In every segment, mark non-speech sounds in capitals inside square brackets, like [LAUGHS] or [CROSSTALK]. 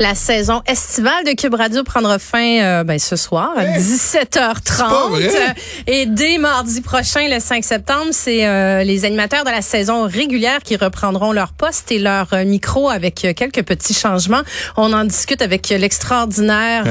La saison estivale de Cube Radio prendra fin euh, ben, ce soir à 17h30. Et dès mardi prochain, le 5 septembre, c'est euh, les animateurs de la saison régulière qui reprendront leur poste et leur euh, micro avec quelques petits changements. On en discute avec l'extraordinaire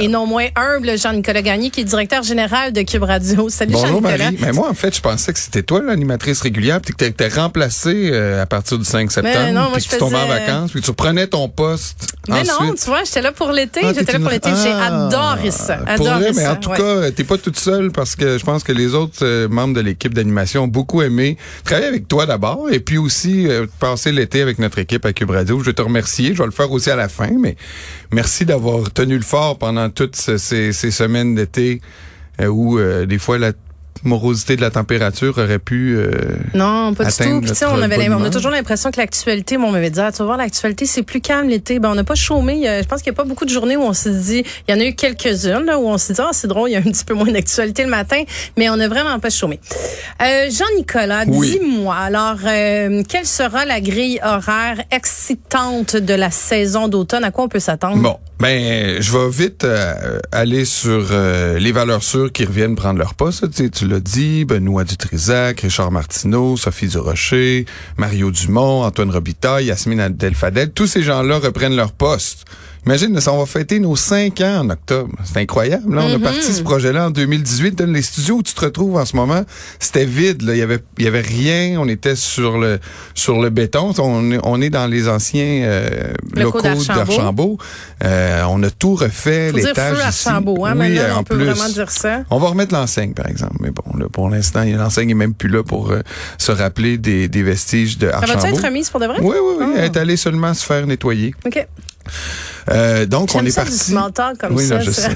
et non moins humble Jean-Nicolas Gagné, qui est directeur général de Cube Radio. Salut Jean-Nicolas. Marie. Mais moi, en fait, je pensais que c'était toi l'animatrice régulière, puis que tu étais remplacée à partir du 5 septembre, non, puis que tu tombais en vacances, puis tu reprenais ton poste non, tu vois, j'étais là pour l'été. Ah, j'étais là pour l'été. J'ai ah, adoré ça. Vrai, mais en tout cas, t'es pas toute seule parce que je pense que les autres euh, membres de l'équipe d'animation ont beaucoup aimé travailler avec toi d'abord et puis aussi euh, passer l'été avec notre équipe à Cube Radio. Je vais te remercier. Je vais le faire aussi à la fin, mais merci d'avoir tenu le fort pendant toutes ces, ces semaines d'été euh, où des fois la morosité de la température aurait pu euh, Non, pas du tout. Puis, on avait on a toujours l'impression que l'actualité, bon, on m'avait dit ah, tu vas voir l'actualité, c'est plus calme l'été. Ben on n'a pas chômé, je pense qu'il n'y a pas beaucoup de journées où on s'est dit, il y en a eu quelques-unes là où on s'est dit ah, c'est drôle, il y a un petit peu moins d'actualité le matin, mais on n'a vraiment pas chômé. Euh, Jean-Nicolas, dis-moi alors euh, quelle sera la grille horaire excitante de la saison d'automne, à quoi on peut s'attendre? Bon, ben je vais vite euh, aller sur les valeurs sûres qui reviennent prendre leur poste, tu, tu l'as dit, Benoît Dutrisac, Richard Martineau, Sophie Durocher, Mario Dumont, Antoine Robitaille, Yasmine Delfadel, tous ces gens-là reprennent leur poste. Imagine, on va fêter nos cinq ans en octobre. C'est incroyable. Là. On a mm-hmm. parti ce projet-là en 2018. Dans les studios où tu te retrouves en ce moment, c'était vide. Là. Il y avait, il y avait rien. On était sur le sur le béton. On, on est dans les anciens euh, locaux d'Archambault. Euh, on a tout refait. L'étage ici. Hein, oui, on peut vraiment dire ça. On va remettre l'enseigne, par exemple. Mais bon, là, pour l'instant, l'enseigne est même plus là pour euh, se rappeler des, des vestiges de Archambault. Ça va être remise pour de vrai? Oui, oui, oui. Elle est allée seulement se faire nettoyer. OK. Euh, donc, on est parti. comme oui, ça. Non, je sais.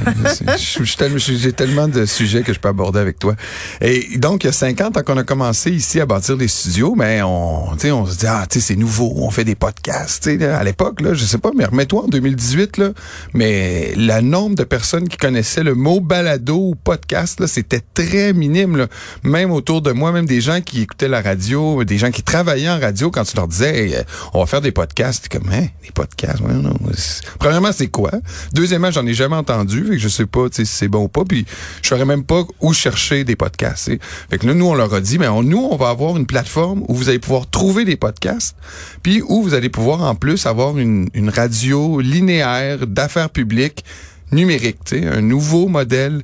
J'ai tellement de sujets que je peux aborder avec toi. Et donc, il y a 50 ans qu'on a commencé ici à bâtir des studios, mais on, on se dit, ah, tu sais, c'est nouveau, on fait des podcasts. à l'époque, là, je sais pas, mais remets-toi en 2018, là, mais le nombre de personnes qui connaissaient le mot balado ou podcast, là, c'était très minime, là. Même autour de moi, même des gens qui écoutaient la radio, des gens qui travaillaient en radio, quand tu leur disais, on va faire des podcasts, comme, hein, des podcasts, ouais, non, Premièrement, c'est quoi? Deuxièmement, j'en ai jamais entendu, et je sais pas si c'est bon ou pas, puis je saurais même pas où chercher des podcasts. Fait que là, nous, on leur a dit, mais nous, on va avoir une plateforme où vous allez pouvoir trouver des podcasts, puis où vous allez pouvoir en plus avoir une, radio linéaire d'affaires publiques numérique, un nouveau modèle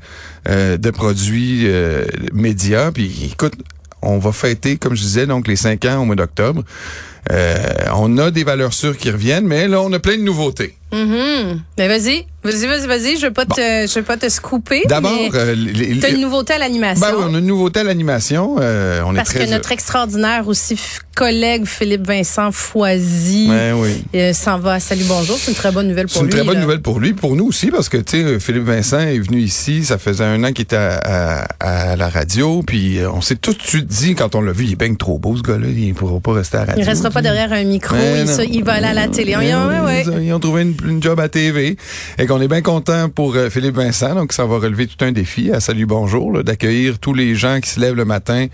euh, de produits euh, médias. Puis écoute, on va fêter, comme je disais, donc les cinq ans au mois d'octobre. Euh, on a des valeurs sûres qui reviennent, mais là, on a plein de nouveautés. Mm Ben vas-y. Vas-y, vas-y, vas-y. Je te, je veux pas te scooper. D'abord, euh, t'as une nouveauté à l'animation. Ben on a une nouveauté à l'animation. Euh, on Parce est très que notre extraordinaire aussi collègue Philippe Vincent Foisy ben oui. euh, s'en va. Salut, bonjour. C'est une très bonne nouvelle pour lui. C'est une très bonne nouvelle pour lui, pour nous aussi, parce que tu sais, Philippe Vincent est venu ici. Ça faisait un an qu'il était à, à, la radio, puis euh, on s'est tout de suite dit quand on l'a vu, il est bien trop beau ce gars-là. Il pourra pas rester à la radio. Il restera pas derrière un micro. Ben il, il, va aller à la télé. Ben ils, ont, trouvé une, une job à TV et qu'on est bien content pour euh, Philippe Vincent. Donc, ça va relever tout un défi à Salut Bonjour, d'accueillir tous les gens qui se lèvent le matin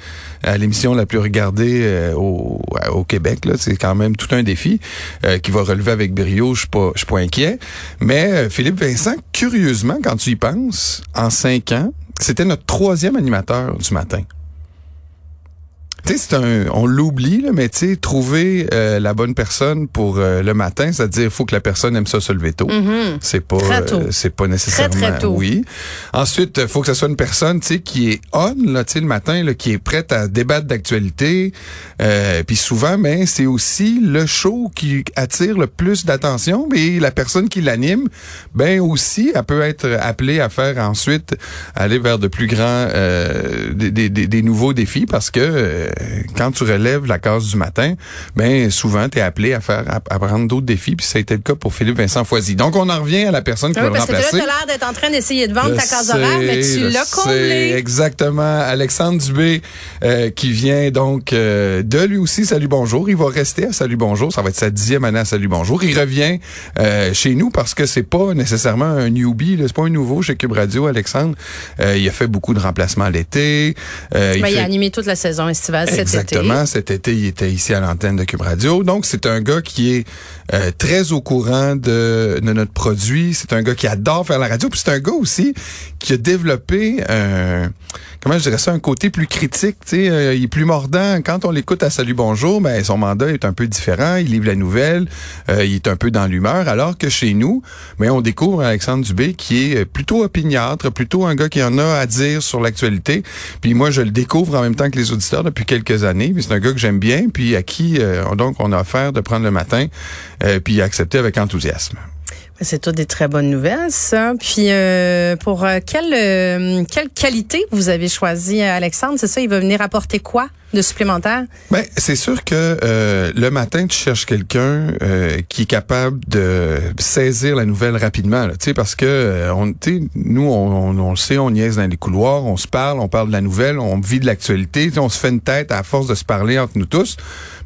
à l'émission la plus regardée euh, au, au, Québec. C'est quand même tout un défi euh, qui va relever avec brio. Je suis pas, je suis pas inquiet. Mais Philippe Vincent, curieusement, quand tu y penses, en cinq ans, c'était notre troisième animateur du matin. Tu sais, c'est un, on l'oublie, mais tu sais, trouver euh, la bonne personne pour euh, le matin, c'est-à-dire, il faut que la personne aime ça se lever tôt. Mm-hmm. C'est pas, euh, c'est pas nécessairement. Très, très tôt. Oui. Ensuite, faut que ce soit une personne, tu sais, qui est on, là, tu sais, le matin, là, qui est prête à débattre d'actualité. Puis souvent, mais c'est aussi le show qui attire le plus d'attention, mais la personne qui l'anime, ben aussi, elle peut être appelée à faire ensuite aller vers de plus grands, des, des, des, nouveaux défis parce que quand tu relèves la case du matin, ben souvent tu es appelé à faire à, prendre d'autres défis, puis ça a été le cas pour Philippe Vincent Foisy. Donc on en revient à la personne qui oui, va le remplacer. Que là, tu as l'air d'être en train d'essayer de vendre ta case horaire, mais tu l'as comblé. Exactement. Alexandre Dubé euh, qui vient donc euh, de lui aussi Salut Bonjour. Il va rester à Salut Bonjour. Ça va être sa dixième année à Salut Bonjour. Il revient euh, chez nous parce que c'est pas nécessairement un newbie, c'est pas un nouveau chez Cube Radio, Alexandre. il a fait beaucoup de remplacements l'été. Ben, il, il a animé toute la saison estivale été. Exactement. Cet été, il était ici à l'antenne de Cube Radio. Donc, c'est un gars qui est très au courant de, de notre produit. C'est un gars qui adore faire la radio. Puis c'est un gars aussi qui a développé un, comment je dirais ça, un côté plus critique. Tu sais, euh, il est plus mordant. Quand on l'écoute à Salut Bonjour, ben son mandat est un peu différent. Il livre la nouvelle, euh, il est un peu dans l'humeur. Alors que chez nous, ben on découvre Alexandre Dubé qui est plutôt opiniâtre, plutôt un gars qui en a à dire sur l'actualité. Puis moi, je le découvre en même temps que les auditeurs depuis quelques années. Puis c'est un gars que j'aime bien, puis à qui euh, donc on a offert de prendre le matin, puis il a accepté avec enthousiasme. C'est tout des très bonnes nouvelles, ça. Puis euh, pour euh, quelle euh, quelle qualité vous avez choisi, Alexandre? C'est ça, il va venir apporter quoi? De supplémentaire Ben c'est sûr que le matin tu cherches quelqu'un qui est capable de saisir la nouvelle rapidement, tu sais, parce que on, nous on, on, le sait, on niaise dans les couloirs, on se parle, on parle de la nouvelle, on vit de l'actualité, on se fait une tête à force de se parler entre nous tous.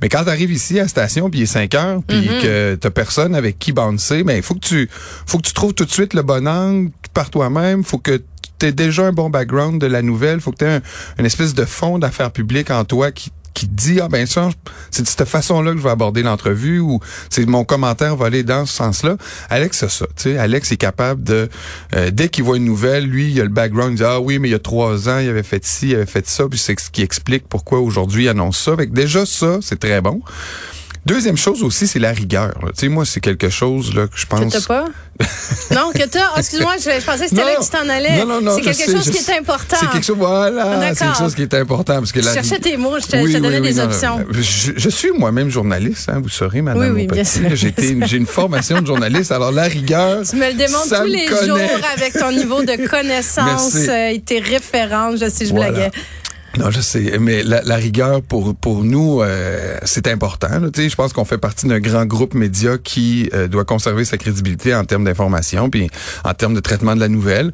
Mais quand tu arrives ici à la station, puis il est 5 heures, puis mm-hmm. que t'as personne avec qui bouncer, ben il faut que tu faut que tu trouves tout de suite le bon angle par toi-même. Faut que tu aies déjà un bon background de la nouvelle. Faut que tu aies une espèce de fond d'affaires publiques en toi qui qui dit ah ben ça c'est de cette façon-là que je vais aborder l'entrevue ou c'est mon commentaire va aller dans ce sens-là. Alex c'est ça, tu sais Alex est capable de euh, dès qu'il voit une nouvelle, lui il a le background, il dit ah oui mais il y a trois ans il avait fait ci, il avait fait ça puis c'est ce qui explique pourquoi aujourd'hui il annonce ça. Avec déjà ça c'est très bon. Deuxième chose aussi, c'est la rigueur. Tu sais, moi, c'est quelque chose là que je pense. Que t'as pas? [LAUGHS] non, que t'as? Oh, excuse-moi, je, pensais que c'était là que tu t'en allais. Non, non, non. C'est quelque chose qui est important. C'est quelque chose, voilà. C'est quelque chose qui est important parce que la. Je cherchais tes mots, je te, oui, donnais des options. Je, suis moi-même journaliste, hein, vous saurez, Madame. Oui, oui, bien sûr. J'ai une formation de journaliste, alors la rigueur. Tu me le démontres tous les jours avec ton niveau de [LAUGHS] connaissance euh, et tes références. Je sais, je blaguais. Non, je sais, mais la, la rigueur pour pour nous, euh, c'est important. Sais, je pense qu'on fait partie d'un grand groupe média qui euh, doit conserver sa crédibilité en termes d'information, puis en termes de traitement de la nouvelle.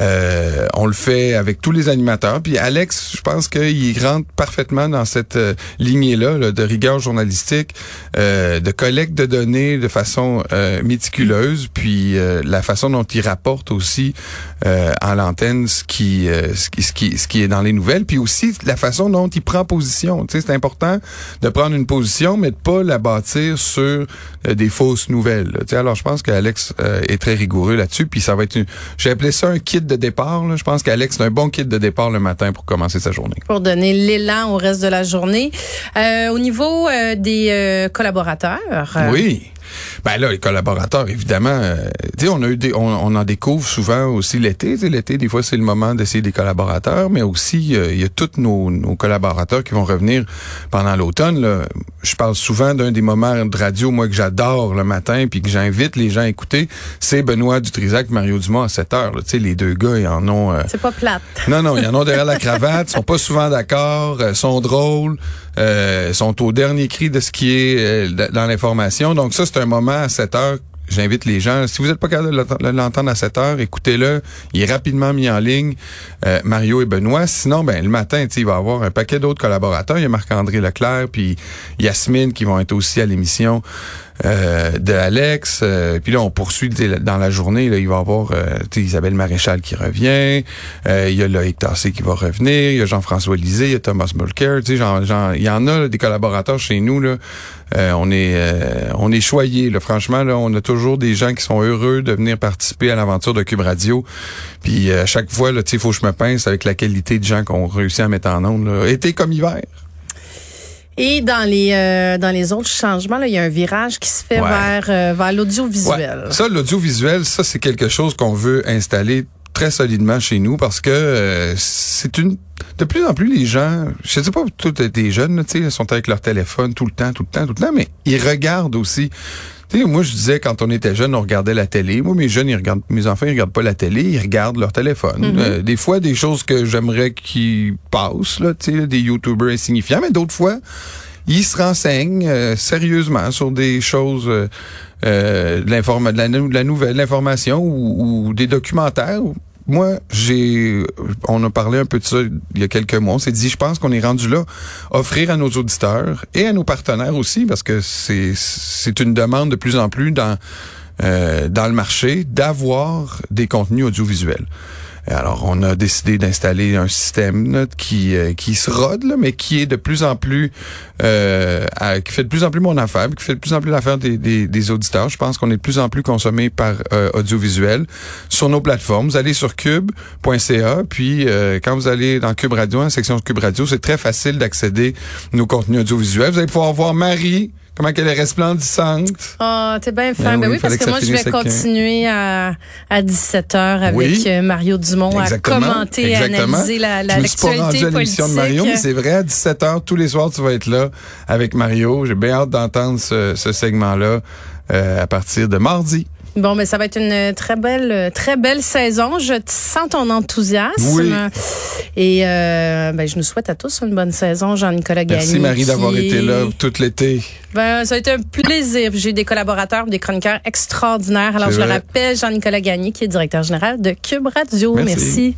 Euh, on le fait avec tous les animateurs. Puis Alex, je pense qu'il rentre parfaitement dans cette lignée-là de rigueur journalistique, de collecte de données de façon méticuleuse, puis la façon dont il rapporte aussi à l'antenne ce qui ce qui ce qui ce qui est dans les nouvelles, puis aussi la façon dont il prend position. Tu sais, c'est important de prendre une position, mais de pas la bâtir sur euh, des fausses nouvelles. Tu sais, alors je pense qu'Alex euh, est très rigoureux là-dessus. Puis ça va être, une... j'ai appelé ça un kit de départ. Là. Je pense qu'Alex c'est un bon kit de départ le matin pour commencer sa journée. Pour donner l'élan au reste de la journée. Euh, au niveau des collaborateurs. oui. Ben là, les collaborateurs, évidemment, euh, tu sais, on a eu des, on, en découvre souvent aussi l'été. L'été, des fois, c'est le moment d'essayer des collaborateurs, mais aussi euh, il y a tous nos, nos, collaborateurs qui vont revenir pendant l'automne. Je parle souvent d'un des moments de radio, moi que j'adore le matin, puis que j'invite les gens à écouter, c'est Benoît Dutrisac, Mario Dumas à 7 heures. Tu sais, les deux gars, ils en ont. Euh, c'est pas plate. Non, non, ils en ont derrière la cravate, sont pas souvent d'accord, sont drôles, sont au dernier cri de ce qui est dans l'information. Donc ça, c'est un moment à 7 heures j'invite les gens, si vous n'êtes pas capable de l'entendre à 7 heures, écoutez-le. Il est rapidement mis en ligne, euh, Mario et Benoît. Sinon, ben le matin, il va y avoir un paquet d'autres collaborateurs. Il y a Marc-André Leclerc, puis Yasmine qui vont être aussi à l'émission euh, de Alex. Euh, puis là, on poursuit dans la journée. Là, il va y avoir euh, Isabelle Maréchal qui revient. il y a Loïc Tassé qui va revenir. Il y a Jean-François Lisée. Il y a Thomas Mulcair. Il y en a des collaborateurs chez nous. Là. on est on est choyés. Là. Franchement, là, on a toujours des gens qui sont heureux de venir participer à l'aventure de Cube Radio. Puis à chaque fois, il faut que je me pince avec la qualité de gens qu'on réussit à mettre en ondes. Été comme hiver. Et dans les euh, dans les autres changements, là, il y a un virage qui se fait vers euh, vers l'audiovisuel. Ça, l'audiovisuel, ça c'est quelque chose qu'on veut installer très solidement chez nous parce que euh, c'est une de plus en plus les gens, je sais pas tous des jeunes, tu sais, sont avec leur téléphone tout le temps, tout le temps, tout le temps, mais ils regardent aussi moi, je disais, quand on était jeune, on regardait la télé. Moi, mes jeunes, ils regardent, mes enfants, ils regardent pas la télé, ils regardent leur téléphone. Mm-hmm. Euh, des fois, des choses que j'aimerais qu'ils passent, là, tu sais, des YouTubers insignifiants, mais d'autres fois, ils se renseignent euh, sérieusement sur des choses, euh, euh, de, de, la, de la nouvelle, de l'information ou, ou des documentaires. Moi, j'ai, on a parlé un peu de ça il y a quelques mois. On s'est dit, je pense qu'on est rendu là, offrir à nos auditeurs et à nos partenaires aussi, parce que c'est c'est une demande de plus en plus dans euh, dans le marché d'avoir des contenus audiovisuels. Alors, on a décidé d'installer un système là, qui euh, qui se rôde, là, mais qui est de plus en plus euh, qui fait de plus en plus mon affaire, qui fait de plus en plus l'affaire des, des, des auditeurs. Je pense qu'on est de plus en plus consommé par euh, audiovisuel sur nos plateformes. Vous allez sur cube.ca, puis euh, quand vous allez dans Cube Radio, la section Cube Radio, c'est très facile d'accéder à nos contenus audiovisuels. Vous allez pouvoir voir Marie, comment qu'elle est resplendissante. Ah, t'es bien fin. Ben Ben oui, parce que moi, je vais continuer à, à 17h avec Oui. euh, Mario Dumont Exactement, à commenter et exactement. analyser la, la, l'actualité à l'émission de politique? Mario, mais c'est vrai, à 17h, tous les soirs, tu vas être là avec Mario. J'ai bien hâte d'entendre ce, ce segment-là euh, à partir de mardi. Bon, mais ça va être une très belle, très belle saison. Je sens ton enthousiasme. Oui. Et euh, ben, je nous souhaite à tous une bonne saison, Jean-Nicolas Gagné. Merci Marie d'avoir été là tout l'été. Ben, ça a été un plaisir. J'ai eu des collaborateurs, des chroniqueurs extraordinaires. Alors, je le vrai. rappelle, Jean-Nicolas Gagné, qui est directeur général de Cube Radio. Merci. Merci.